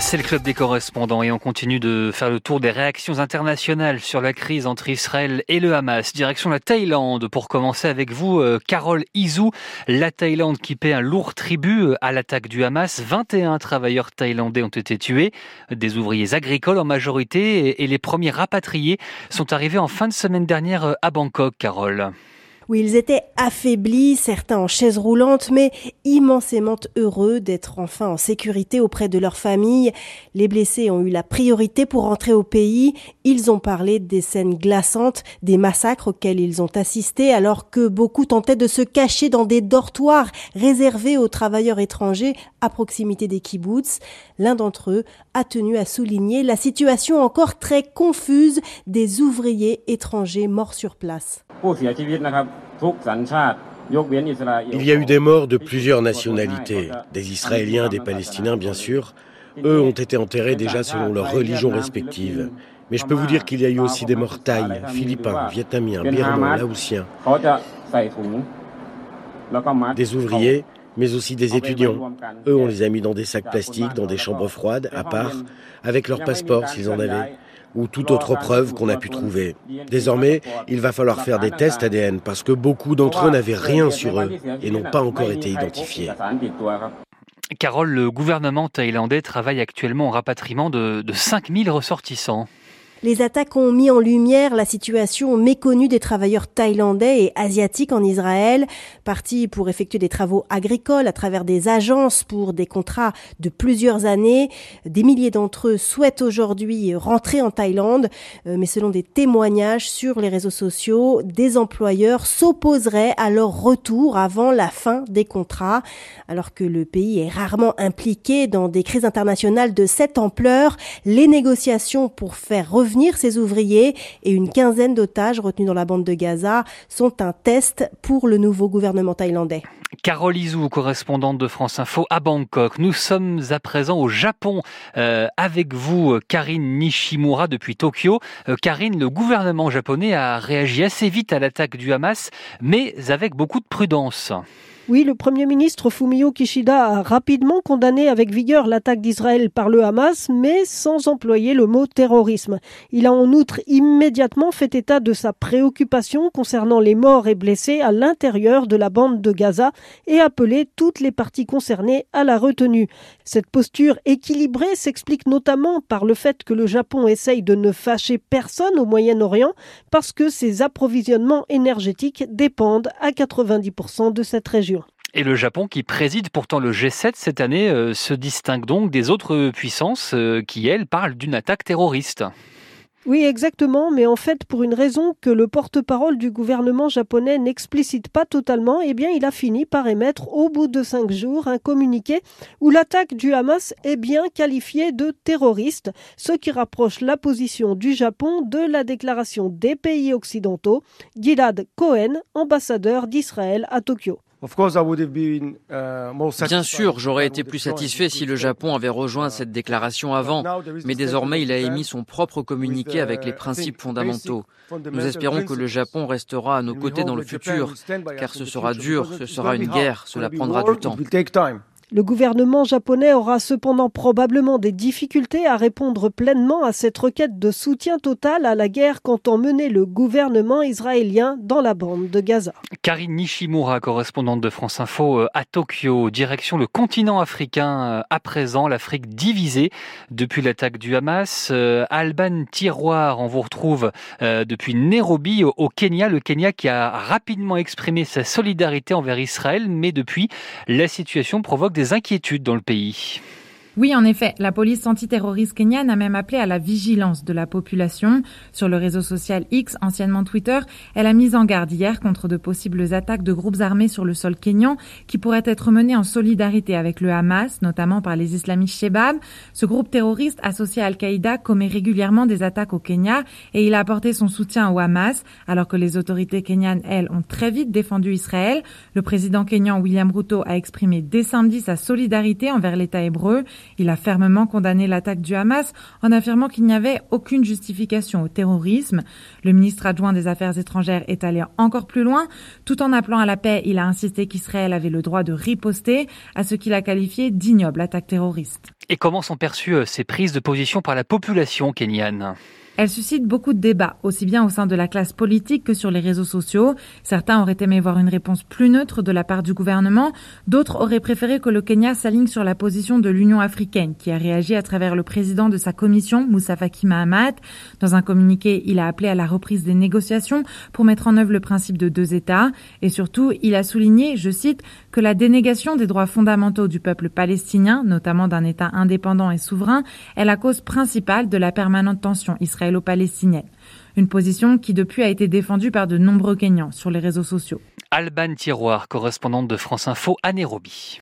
C'est le club des correspondants et on continue de faire le tour des réactions internationales sur la crise entre Israël et le Hamas. Direction la Thaïlande pour commencer avec vous, euh, Carole Izou. La Thaïlande qui paie un lourd tribut euh, à l'attaque du Hamas. 21 travailleurs thaïlandais ont été tués, des ouvriers agricoles en majorité et les premiers rapatriés sont arrivés en fin de semaine dernière euh, à Bangkok, Carole où ils étaient affaiblis, certains en chaise roulante, mais immensément heureux d'être enfin en sécurité auprès de leur famille. Les blessés ont eu la priorité pour rentrer au pays. Ils ont parlé des scènes glaçantes, des massacres auxquels ils ont assisté, alors que beaucoup tentaient de se cacher dans des dortoirs réservés aux travailleurs étrangers à proximité des kibbutz. L'un d'entre eux a tenu à souligner la situation encore très confuse des ouvriers étrangers morts sur place. Il y a eu des morts de plusieurs nationalités, des Israéliens, des Palestiniens bien sûr. Eux ont été enterrés déjà selon leur religion respective. Mais je peux vous dire qu'il y a eu aussi des morts thaïs, philippins, vietnamiens, birmans, laotiens. Des ouvriers, mais aussi des étudiants. Eux, on les a mis dans des sacs plastiques, dans des chambres froides, à part, avec leur passeport s'ils en avaient ou toute autre preuve qu'on a pu trouver. Désormais, il va falloir faire des tests ADN parce que beaucoup d'entre eux n'avaient rien sur eux et n'ont pas encore été identifiés. Carole, le gouvernement thaïlandais travaille actuellement au rapatriement de, de 5000 ressortissants. Les attaques ont mis en lumière la situation méconnue des travailleurs thaïlandais et asiatiques en Israël, partis pour effectuer des travaux agricoles à travers des agences pour des contrats de plusieurs années. Des milliers d'entre eux souhaitent aujourd'hui rentrer en Thaïlande, euh, mais selon des témoignages sur les réseaux sociaux, des employeurs s'opposeraient à leur retour avant la fin des contrats. Alors que le pays est rarement impliqué dans des crises internationales de cette ampleur, les négociations pour faire revenir revenir ces ouvriers et une quinzaine d'otages retenus dans la bande de Gaza sont un test pour le nouveau gouvernement thaïlandais. Carole Izou, correspondante de France Info à Bangkok. Nous sommes à présent au Japon euh, avec vous, Karine Nishimura, depuis Tokyo. Euh, Karine, le gouvernement japonais a réagi assez vite à l'attaque du Hamas, mais avec beaucoup de prudence. Oui, le Premier ministre Fumio Kishida a rapidement condamné avec vigueur l'attaque d'Israël par le Hamas, mais sans employer le mot terrorisme. Il a en outre immédiatement fait état de sa préoccupation concernant les morts et blessés à l'intérieur de la bande de Gaza et appelé toutes les parties concernées à la retenue. Cette posture équilibrée s'explique notamment par le fait que le Japon essaye de ne fâcher personne au Moyen-Orient parce que ses approvisionnements énergétiques dépendent à 90% de cette région. Et le Japon, qui préside pourtant le G7 cette année, euh, se distingue donc des autres puissances euh, qui, elles, parlent d'une attaque terroriste. Oui, exactement, mais en fait, pour une raison que le porte-parole du gouvernement japonais n'explicite pas totalement, eh bien, il a fini par émettre, au bout de cinq jours, un communiqué où l'attaque du Hamas est bien qualifiée de terroriste, ce qui rapproche la position du Japon de la déclaration des pays occidentaux. Gilad Cohen, ambassadeur d'Israël à Tokyo. Uh, Bien sûr, j'aurais été plus satisfait si le Japon avait rejoint uh, cette déclaration avant, mais désormais il a émis son propre communiqué avec les uh, principes fondamentaux. Nous espérons que le Japon restera à nos côtés dans le futur, car ce sera dur, ce sera une guerre, cela prendra du temps. Le gouvernement japonais aura cependant probablement des difficultés à répondre pleinement à cette requête de soutien total à la guerre qu'entend mener le gouvernement israélien dans la bande de Gaza. Karine Nishimura, correspondante de France Info euh, à Tokyo, direction le continent africain euh, à présent, l'Afrique divisée depuis l'attaque du Hamas. Euh, Alban Tiroir, on vous retrouve depuis Nairobi au Kenya, le Kenya qui a rapidement exprimé sa solidarité envers Israël, mais depuis, la situation provoque des des inquiétudes dans le pays. Oui, en effet, la police antiterroriste kenyane a même appelé à la vigilance de la population. Sur le réseau social X, anciennement Twitter, elle a mis en garde hier contre de possibles attaques de groupes armés sur le sol kényan qui pourraient être menées en solidarité avec le Hamas, notamment par les islamistes Shebab. Ce groupe terroriste associé à Al-Qaïda commet régulièrement des attaques au Kenya et il a apporté son soutien au Hamas alors que les autorités kenyanes, elles, ont très vite défendu Israël. Le président kenyan William Ruto a exprimé dès samedi sa solidarité envers l'État hébreu Il a fermement condamné l'attaque du Hamas en affirmant qu'il n'y avait aucune justification au terrorisme. Le ministre adjoint des Affaires étrangères est allé encore plus loin. Tout en appelant à la paix, il a insisté qu'Israël avait le droit de riposter à ce qu'il a qualifié d'ignoble attaque terroriste. Et comment sont perçues euh, ces prises de position par la population kenyane? Elle suscite beaucoup de débats, aussi bien au sein de la classe politique que sur les réseaux sociaux. Certains auraient aimé voir une réponse plus neutre de la part du gouvernement, d'autres auraient préféré que le Kenya s'aligne sur la position de l'Union africaine, qui a réagi à travers le président de sa commission, Moussa Faki Mahamat. Dans un communiqué, il a appelé à la reprise des négociations pour mettre en œuvre le principe de deux États, et surtout, il a souligné, je cite, que la dénégation des droits fondamentaux du peuple palestinien, notamment d'un État indépendant et souverain, est la cause principale de la permanente tension israélienne israélo-palestinienne. Une position qui depuis a été défendue par de nombreux Kenyans sur les réseaux sociaux. Alban Tiroir, correspondante de France Info à Nairobi.